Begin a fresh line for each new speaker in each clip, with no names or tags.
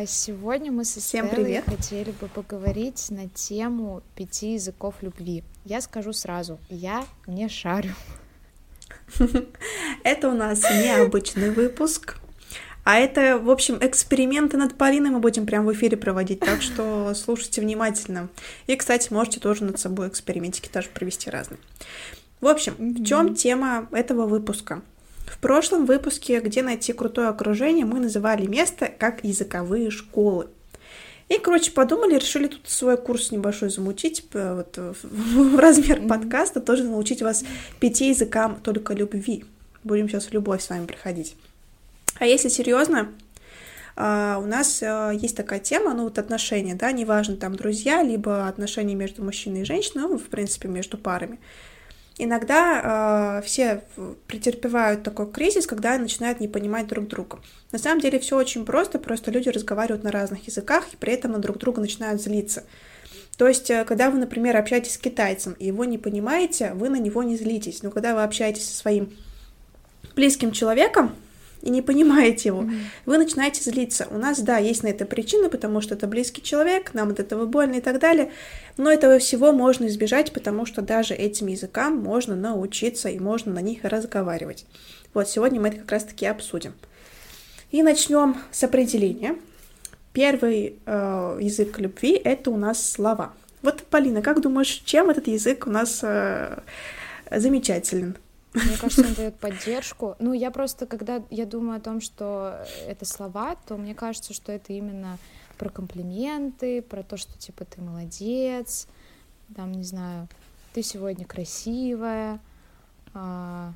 А сегодня мы со
Всем
Стеллой
привет.
хотели бы поговорить на тему пяти языков любви. Я скажу сразу, я не шарю.
Это у нас необычный выпуск. А это, в общем, эксперименты над Полиной мы будем прямо в эфире проводить, так что слушайте внимательно. И, кстати, можете тоже над собой экспериментики тоже провести разные. В общем, в чем тема этого выпуска? В прошлом выпуске «Где найти крутое окружение» мы называли место как языковые школы. И, короче, подумали, решили тут свой курс небольшой замутить, вот, в в размер подкаста, тоже научить вас пяти языкам только любви. Будем сейчас в любовь с вами приходить. А если серьезно, а, у нас а, есть такая тема, ну вот отношения, да, неважно, там друзья, либо отношения между мужчиной и женщиной, ну, в принципе, между парами. Иногда э, все претерпевают такой кризис, когда начинают не понимать друг друга. На самом деле все очень просто, просто люди разговаривают на разных языках и при этом на друг друга начинают злиться. То есть, э, когда вы, например, общаетесь с китайцем и его не понимаете, вы на него не злитесь. Но когда вы общаетесь со своим близким человеком и не понимаете его, вы начинаете злиться. У нас, да, есть на это причина, потому что это близкий человек, нам от этого больно и так далее. Но этого всего можно избежать, потому что даже этим языкам можно научиться и можно на них разговаривать. Вот сегодня мы это как раз-таки обсудим. И начнем с определения. Первый э, язык любви это у нас слова. Вот, Полина, как думаешь, чем этот язык у нас э, замечателен?
Мне кажется, он дает поддержку. Ну, я просто, когда я думаю о том, что это слова, то мне кажется, что это именно про комплименты, про то, что типа ты молодец, там, не знаю, ты сегодня красивая, а,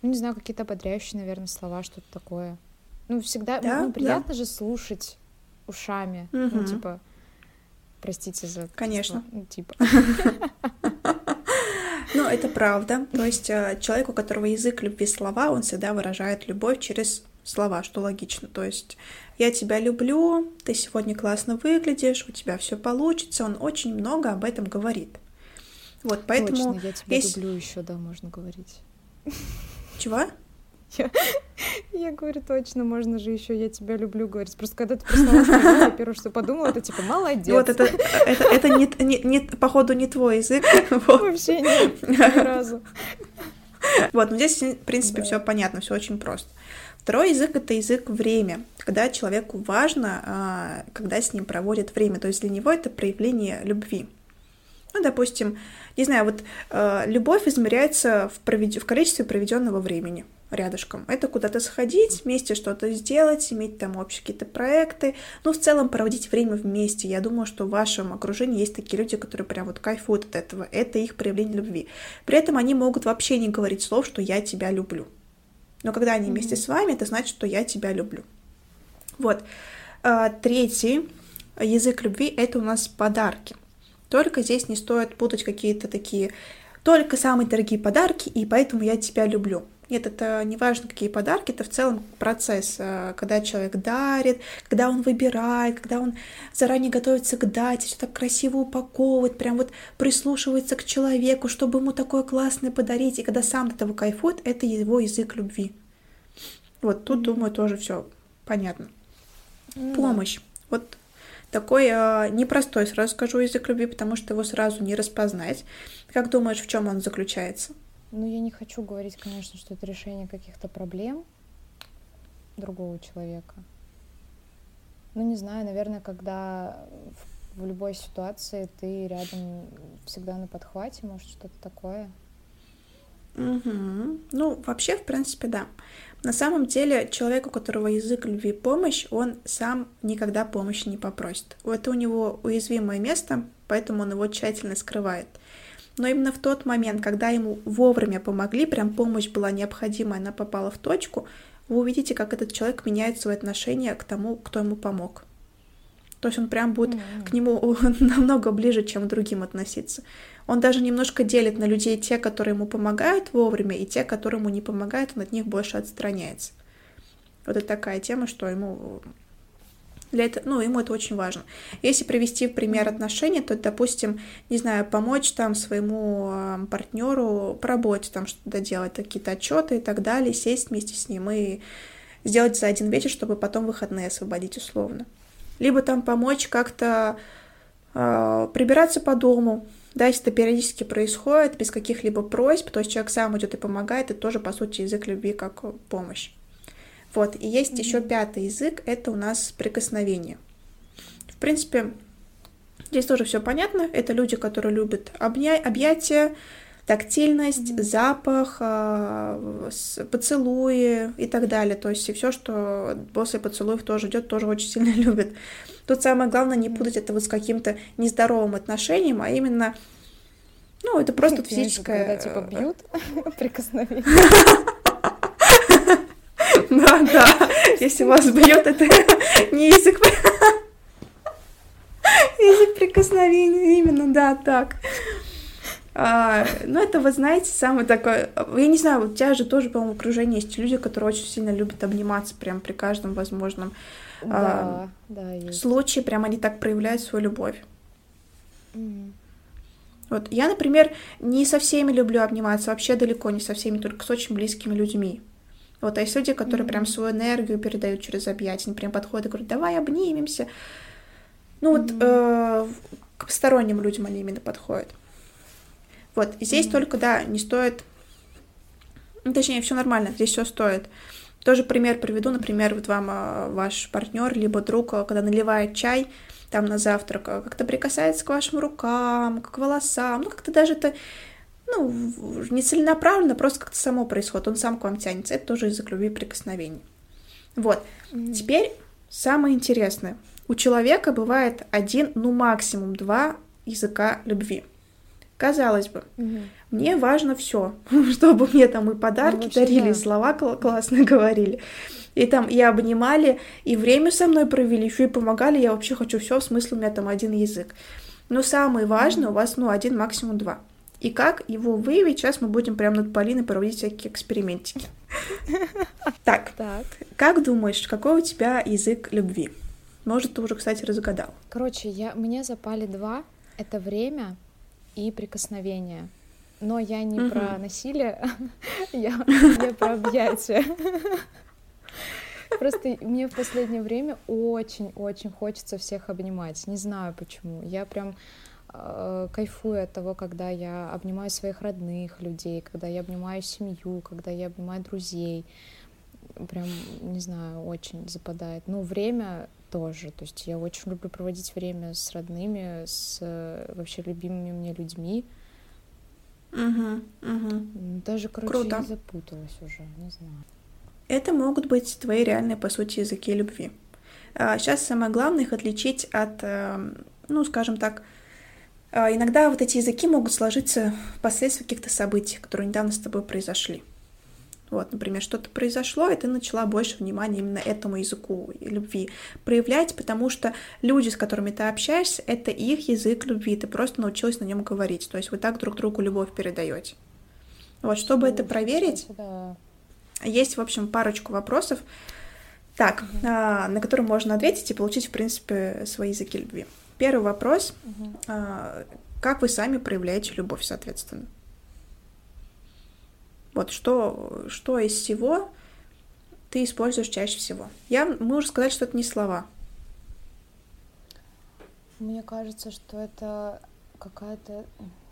ну, не знаю, какие-то ободряющие, наверное, слова, что-то такое. Ну, всегда, ну,
Да,
ну,
да.
приятно же слушать ушами, ну,
Мгм.
типа, простите за...
Конечно.
ну, типа.
Ну, это правда. То есть э, человек, у которого язык любви слова, он всегда выражает любовь через слова, что логично. То есть я тебя люблю, ты сегодня классно выглядишь, у тебя все получится. Он очень много об этом говорит. Вот, поэтому...
Точно, я тебя
есть-
люблю еще, да, можно говорить.
Чего?
Я говорю, точно, можно же еще я тебя люблю говорить. Просто когда ты про слова сказала, я первое, что подумала, это типа молодец.
Вот это, это, это не, не, не- походу, не твой язык. Вот.
Вообще нет, ни разу.
Вот, но здесь, в принципе,
Да.
все понятно, все очень просто. Второй язык это язык время, когда человеку важно, а, когда с ним проводят время. То есть для него это проявление любви. Ну, допустим, не знаю, вот э, любовь измеряется в, провед- в количестве проведенного времени рядышком. Это куда-то сходить, вместе что-то сделать, иметь там общие какие-то проекты. Ну, в целом проводить время вместе. Я думаю, что в вашем окружении есть такие люди, которые прям вот кайфуют от этого. Это их проявление любви. При этом они могут вообще не говорить слов, что я тебя люблю. Но когда они вместе с вами, это значит, что я тебя люблю. Вот. А, Третий язык любви это у нас подарки. Только здесь не стоит путать какие-то такие только самые дорогие подарки, и поэтому я тебя люблю. Нет, это не важно, какие подарки, это в целом процесс, а, когда человек дарит, когда он выбирает, когда он заранее готовится к дате, все так красиво упаковывает, прям вот прислушивается к человеку, чтобы ему такое классное подарить, и когда сам от этого кайфует, это его язык любви. Вот тут, думаю, тоже все понятно.
Ну да.
Помощь. Вот такой э, непростой, сразу скажу, язык любви, потому что его сразу не распознать. Как думаешь, в чем он заключается?
Ну, я не хочу говорить, конечно, что это решение каких-то проблем другого человека. Ну, не знаю, наверное, когда в, в любой ситуации ты рядом всегда на подхвате, может, что-то такое.
Мгм. Ну, вообще, в принципе, да. На самом деле, человек, у которого язык любви помощь, он сам никогда помощи не попросит. Это у него уязвимое место, поэтому он его тщательно скрывает. Но именно в тот момент, когда ему вовремя помогли, прям помощь была необходима, она попала в точку, вы увидите, как этот человек меняет свое отношение к тому, кто ему помог. То есть он прям будет
М.
к нему намного ближе, чем к другим относиться. Он даже немножко делит на людей те, которые ему помогают вовремя, и те, которые ему не помогают, он от них больше отстраняется. Вот это такая тема, что ему для этого, ну, ему это очень важно. Если привести в пример отношений, то, допустим, не знаю, помочь там своему партнеру по работе, там что-то доделать, какие-то отчеты и так далее, сесть вместе с ним и сделать за один вечер, чтобы потом выходные освободить условно. либо там помочь как-то э, прибираться по дому, да, если это периодически происходит без каких-либо просьб, то есть человек сам идет и помогает, это тоже, по сути, язык любви как помощь. Вот, и есть mm-hmm. еще пятый язык, это у нас прикосновение. В принципе, здесь тоже все понятно. Это люди, которые любят обня... объятия, тактильность, mm-hmm. запах, э, поцелуи и так далее. То есть и все, что после поцелуев тоже идет, тоже очень сильно любят. Тут самое главное не путать это вот с каким-то нездоровым отношением, а именно, ну, это просто физическое...
Когда типа э, бьют, прикосновение.
Да, да. Если вас бьет, это не язык язык прикосновения, именно, да, так. А, ну, это, вы знаете, самый такой... Я не знаю, у тебя же тоже, по-моему, в окружении есть люди, которые очень сильно любят обниматься прям при каждом возможном
да, а, да, есть.
случае. Прям они так проявляют свою любовь. Mm. Вот я, например, не со всеми люблю обниматься, вообще далеко не со всеми, только с очень близкими людьми. Вот, а есть люди, которые mm-hmm. прям свою энергию передают через объятия, они прям подходят и говорят, давай обнимемся. Ну mm-hmm. вот э, к посторонним людям они именно подходят. Вот, и здесь mm-hmm. только, да, не стоит... Ну, точнее, все нормально, здесь все стоит. Тоже пример приведу, например, вот вам а, ваш партнер либо друг, а, когда наливает чай там на завтрак, а, как-то прикасается к вашим рукам, к волосам, ну как-то даже это ну, не целенаправленно, просто как-то само происходит, он сам к вам тянется. Это тоже язык любви прикосновений. Вот. Mm-hmm. Теперь самое интересное. У человека бывает один, ну максимум два языка любви. Казалось бы, угу. мне важно все, чтобы мне там и подарки ну, дарили, да. и слова кл- классно говорили. И там и обнимали, и время со мной провели, еще и помогали. Я вообще хочу все, в смысле у меня там один язык. Но самое важное, у вас, ну, один, максимум два. И как его выявить, сейчас мы будем прямо над Полиной проводить всякие экспериментики. Так, как думаешь, какой у тебя язык любви? Может, ты уже, кстати, разгадал.
Короче, я, мне запали два. Это время и прикосновение. Но я не угу. про насилие, я, я про объятия. Просто мне в последнее время очень-очень хочется всех обнимать. Не знаю почему. Я прям кайфую от того, когда я обнимаю своих родных людей, когда я обнимаю семью, когда я обнимаю друзей. Прям, не знаю, очень западает. Ну, время тоже. То есть я очень люблю проводить время с родными, с э, вообще любимыми мне людьми.
Угу, угу.
Даже, короче, Круто. я запуталась уже, не знаю.
Это могут быть твои реальные, по сути, языки любви. А сейчас самое главное их отличить от, эм, ну, скажем так, а, иногда вот эти языки могут сложиться впоследствии каких-то событий, которые недавно с тобой произошли. Вот, например, что-то произошло, и ты начала больше внимания именно этому языку любви проявлять, потому что люди, с которыми ты общаешься, это их язык любви, ты просто научилась на нем говорить. То есть вы так друг другу любовь передаете. Вот, чтобы это проверить, есть, в общем, парочку вопросов, так, угу. а, на которые можно ответить и получить, в принципе, свои языки любви. Первый вопрос. Угу. А, как вы сами проявляете любовь, соответственно? Вот что, что из всего ты используешь чаще всего? Я, мы уже сказали, что это не слова.
Мне кажется, что это какая-то,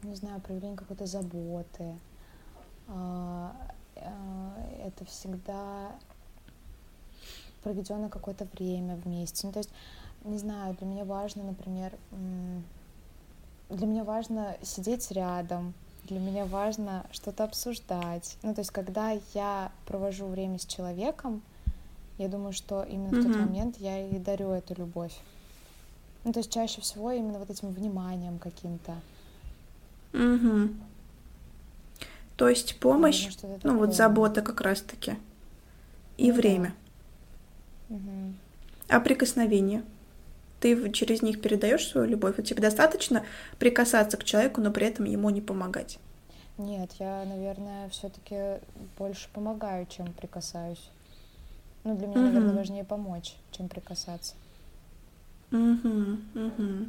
не знаю, проявление какой-то заботы. А, а, это всегда проведенное какое-то время вместе. Ну, то есть, не знаю, для меня важно, например, для меня важно сидеть рядом, для меня важно что-то обсуждать. Ну, то есть, когда я провожу время с человеком, я думаю, что именно mm-hmm. в тот момент я и дарю эту любовь. Ну, то есть чаще всего именно вот этим вниманием каким-то.
Угу. То есть помощь, Наверное, ну такое. вот забота как раз-таки. И ну, время.
Да. Угу.
А прикосновение? Ты через них передаешь свою любовь, и тебе достаточно прикасаться к человеку, но при этом ему не помогать.
Нет, я, наверное, все-таки больше помогаю, чем прикасаюсь. Ну, для меня, угу. наверное, важнее помочь, чем прикасаться.
Угу, угу.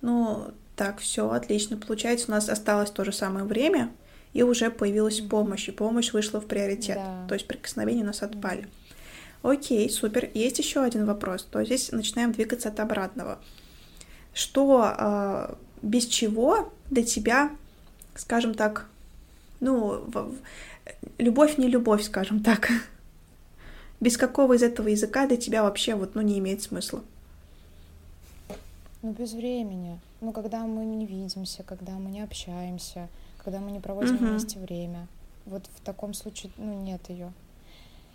Ну, так, все, отлично. Получается, у нас осталось то же самое время, и уже появилась помощь, и помощь вышла в приоритет. Да. То есть прикосновения у нас отпали. Окей, супер. Есть еще один вопрос. То здесь начинаем двигаться от обратного. Что э, без чего для тебя, скажем так, ну, любовь не любовь, скажем так. Без какого из этого языка для тебя вообще вот, ну, не имеет смысла?
Ну, без времени. Ну, когда мы не видимся, когда мы не общаемся, когда мы не проводим uh-huh. вместе время. Вот в таком случае, ну, нет ее.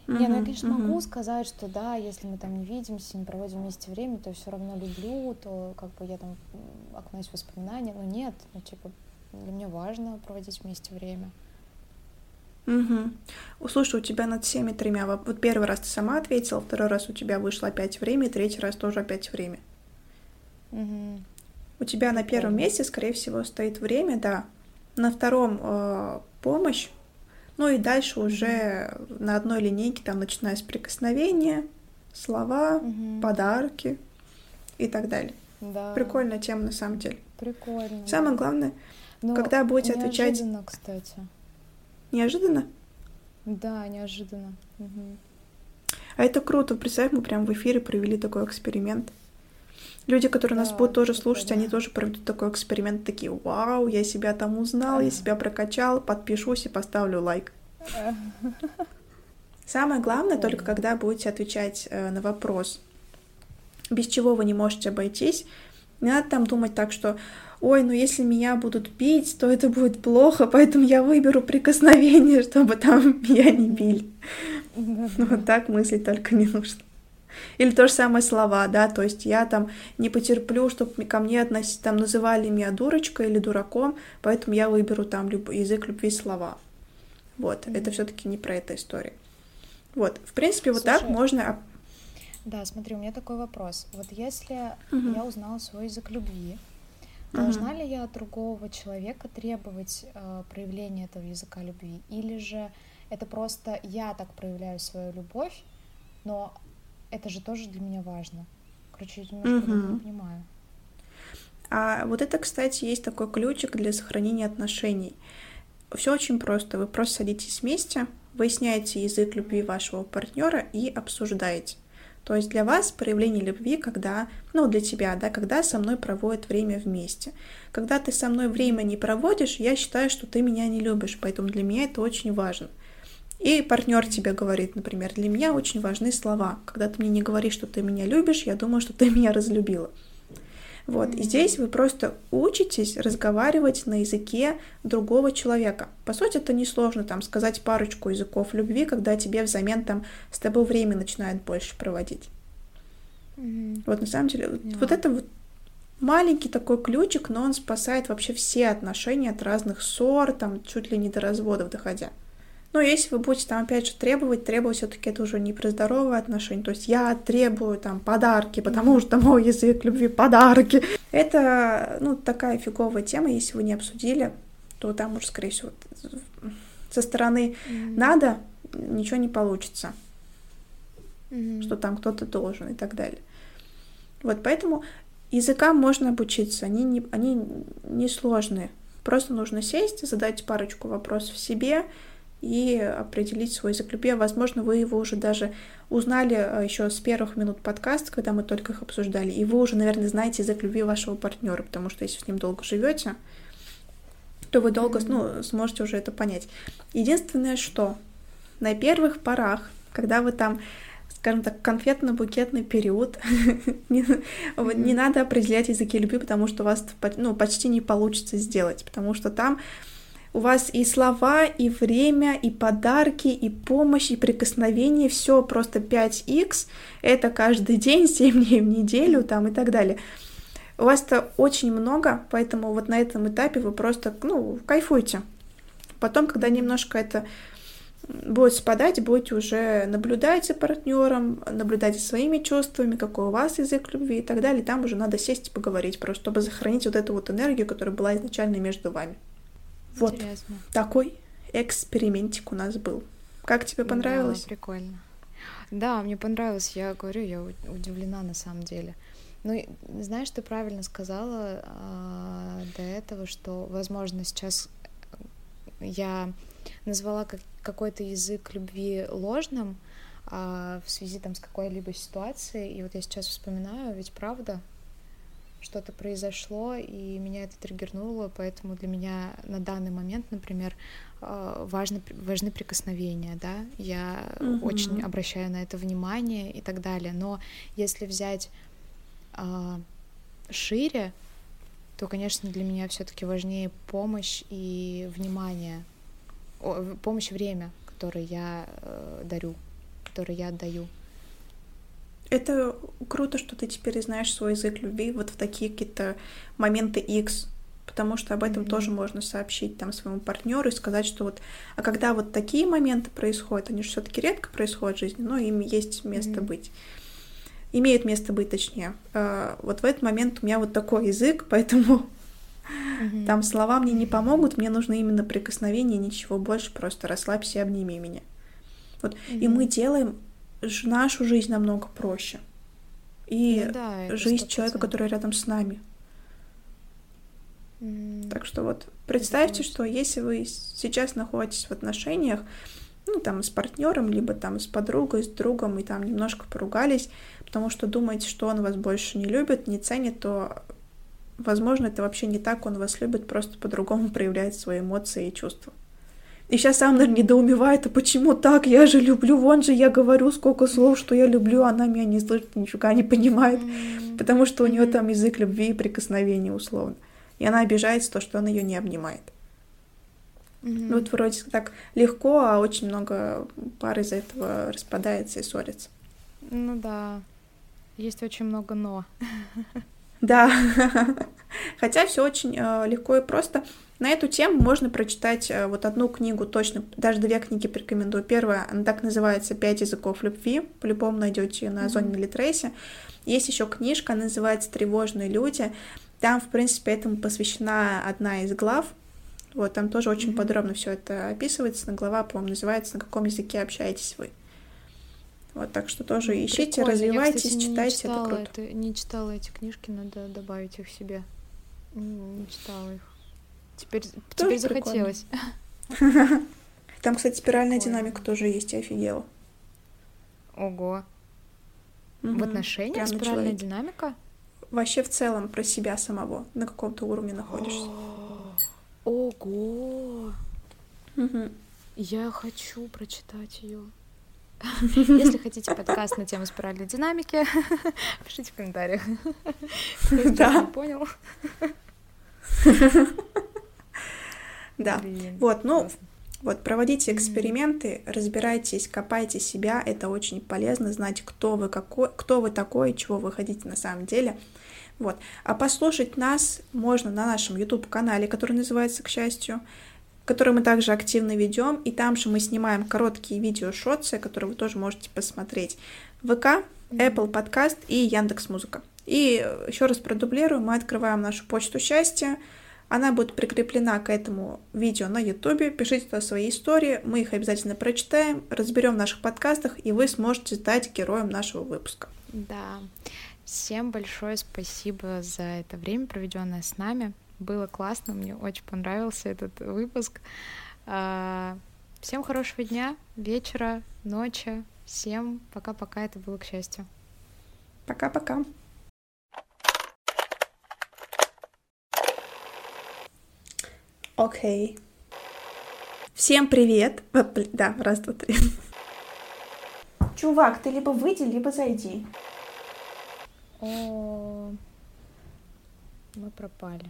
Uh-huh, не, ну я, конечно, uh-huh. могу сказать, что да, если мы там не видимся, не проводим вместе время, то все равно люблю, то как бы я там окунаюсь в воспоминания, но нет, ну типа для меня важно проводить вместе время.
Угу. Слушай, у тебя над всеми тремя, вот первый раз ты сама ответила, второй раз у тебя вышло опять время, третий раз тоже опять время.
Угу.
У тебя на первом месте, скорее всего, стоит время, да. На втором э, помощь, ну и дальше уже на одной линейке, там, начиная с прикосновения, слова, угу. подарки и так далее.
Да.
Прикольная тема на самом деле.
Прикольно.
Самое главное, Но когда будете отвечать.
Неожиданно, кстати.
Неожиданно?
Да, неожиданно. Угу.
А это круто. Представь, мы прям в эфире провели такой эксперимент. Люди, которые да, нас будут тоже слушать, да. они тоже проведут такой эксперимент, такие, вау, я себя там узнал, я себя прокачал, подпишусь и поставлю лайк. Самое главное, только когда будете отвечать э, на вопрос, без чего вы не можете обойтись, не надо там думать так, что ой, ну если меня будут бить, то это будет плохо, поэтому я выберу прикосновение, чтобы там меня не били. Ну, вот так мыслить только не нужно. Или то же самое слова, да, то есть я там не потерплю, чтобы ко мне относить, там называли меня дурочкой или дураком, поэтому я выберу там люб... язык любви слова. Вот, mm-hmm. это все-таки не про эту историю. Вот, в принципе, вот Слушай, так можно.
Да, смотри, у меня такой вопрос. Вот если mm-hmm. я узнала свой язык любви, должна ли я от другого человека требовать э, проявления этого языка любви, или же это просто я так проявляю свою любовь, но это же тоже для меня важно. Короче, я немножко угу. не понимаю.
А вот это, кстати, есть такой ключик для сохранения отношений. Все очень просто. Вы просто садитесь вместе, выясняете язык любви вашего партнера и обсуждаете. То есть для вас проявление любви, когда, ну, для тебя, да, когда со мной проводят время вместе. Когда ты со мной время не проводишь, я считаю, что ты меня не любишь, поэтому для меня это очень важно. И партнер тебе говорит, например, для меня очень важны слова. Когда ты мне не говоришь, что ты меня любишь, я думаю, что ты меня разлюбила. Вот, и здесь вы просто учитесь разговаривать на языке другого человека. По сути, это несложно там сказать парочку языков любви, когда тебе взамен там с тобой время начинает больше проводить.
Mm-hmm.
Вот на самом деле, yeah. вот это вот маленький такой ключик, но он спасает вообще все отношения от разных ссор, там чуть ли не до разводов доходя. Но если вы будете там опять же требовать, требовать все-таки это уже не про здоровые отношения. То есть я требую там подарки, потому что мой язык любви подарки. Это ну такая фиговая тема, если вы не обсудили, то там уже скорее всего со стороны mm-hmm. надо ничего не получится, mm-hmm. что там кто-то должен и так далее. Вот поэтому языкам можно обучиться, они не, они не сложные. Просто нужно сесть, задать парочку вопросов себе, и определить свой язык любви. Возможно, вы его уже даже узнали э, еще с первых минут подкаста, когда мы только их обсуждали, и вы уже, наверное, знаете язык любви вашего партнера, потому что если с ним долго живете, то вы долго ну, сможете уже это понять. Единственное, что на первых порах, когда вы там скажем так, конфетно-букетный период. не, mm-hmm. не надо определять языки любви, потому что у вас ну, почти не получится сделать, потому что там у вас и слова, и время, и подарки, и помощь, и прикосновение, все просто 5х, это каждый день, 7 дней в неделю там и так далее. У вас-то очень много, поэтому вот на этом этапе вы просто, ну, кайфуйте. Потом, когда немножко это будет спадать, будете уже наблюдать за партнером, наблюдать за своими чувствами, какой у вас язык любви и так далее. Там уже надо сесть и поговорить, просто чтобы сохранить вот эту вот энергию, которая была изначально между вами. Вот Интересно. такой экспериментик у нас был. Как тебе понравилось?
Да, прикольно. Да, мне понравилось. Я говорю, я удивлена на самом деле. Ну, знаешь, ты правильно сказала а, до этого, что, возможно, сейчас я назвала как, какой-то язык любви ложным, а, в связи там с какой-либо ситуацией. И вот я сейчас вспоминаю, ведь правда, что-то произошло, и меня это триггернуло, поэтому для меня на данный момент, например, а, важны, важны прикосновения, да, я угу. очень обращаю на это внимание и так далее, но если взять а, шире, то, конечно, для меня все-таки важнее помощь и внимание, о, помощь и время, которое я э, дарю, которое я отдаю.
Это круто, что ты теперь знаешь свой язык любви вот в такие какие-то моменты X, потому что об этом mm-hmm. тоже можно сообщить там своему партнеру и сказать, что вот, а когда вот такие моменты происходят, они же все-таки редко происходят в жизни, но им есть место mm-hmm. быть имеет место быть, точнее. А, вот в этот момент у меня вот такой язык, поэтому mm-hmm. там слова мне не помогут, мне нужно именно прикосновение, ничего больше, просто расслабься и обними меня. Вот. Mm-hmm. И мы делаем нашу жизнь намного проще. И ну, да, жизнь 100%. человека, который рядом с нами. Так что вот представьте, что если вы сейчас находитесь в отношениях, ну, там, с партнером, либо там с подругой, с другом, и там немножко поругались, потому что думаете, что он вас больше не любит, не ценит, то, возможно, это вообще не так, он вас любит, просто по-другому проявляет свои эмоции и чувства. И сейчас сам, наверное, недоумевает, а почему так? Я же люблю, вон же я говорю сколько слов, что я люблю, она меня не слышит, нифига не понимает, mm-hmm. потому что у нее там язык любви и прикосновения условно. И она обижается то, что он ее не обнимает. Mm-hmm. Вот вроде так легко, а очень много пар из-за этого распадается и ссорится.
Ну да, есть очень много но.
Да, хотя все очень э, легко и просто. На эту тему можно прочитать э, вот одну книгу точно, даже две книги порекомендую. Первая, она так называется «Пять языков любви», по-любому найдете ее на Озоне mm-hmm. Литрейсе. Есть еще книжка, она называется «Тревожные люди». Там, в принципе, этому посвящена одна из глав, вот, там тоже очень mm-hmm. подробно все это описывается. На глава, по-моему, называется «На каком языке общаетесь вы?». Вот, так что тоже ищите, Прикольно. развивайтесь, Я, кстати, читайте,
читала
это круто.
Это, не читала эти книжки, надо добавить их себе. Не читала их. Теперь, теперь захотелось.
Там, кстати, спиральная Прикольно. динамика тоже есть, я офигела.
Ого. Угу. В отношениях спиральная динамика?
Вообще в целом про себя самого на каком-то уровне находишься.
Ого! Угу. Я хочу прочитать ее. Если хотите подкаст на тему спиральной динамики, пишите в комментариях. Да. Не понял.
Да. Вот, ну, вот, проводите эксперименты, разбирайтесь, копайте себя, это очень полезно, знать, кто вы, какой, кто вы такой, чего вы хотите на самом деле. Вот. А послушать нас можно на нашем YouTube-канале, который называется «К счастью», который мы также активно ведем, и там же мы снимаем короткие видео-шотсы, которые вы тоже можете посмотреть. ВК, Apple Podcast и Яндекс Музыка. И еще раз продублирую, мы открываем нашу почту счастья, она будет прикреплена к этому видео на YouTube. Пишите туда свои истории, мы их обязательно прочитаем, разберем в наших подкастах, и вы сможете стать героем нашего выпуска.
Да. Всем большое спасибо за это время, проведенное с нами. Было классно, мне очень понравился этот выпуск. А, всем хорошего дня, вечера, ночи. Всем пока-пока, это было к счастью.
Пока-пока. Окей. Okay. Всем привет. Да, раз, два, три. Чувак, ты либо выйди, либо зайди.
О, мы пропали.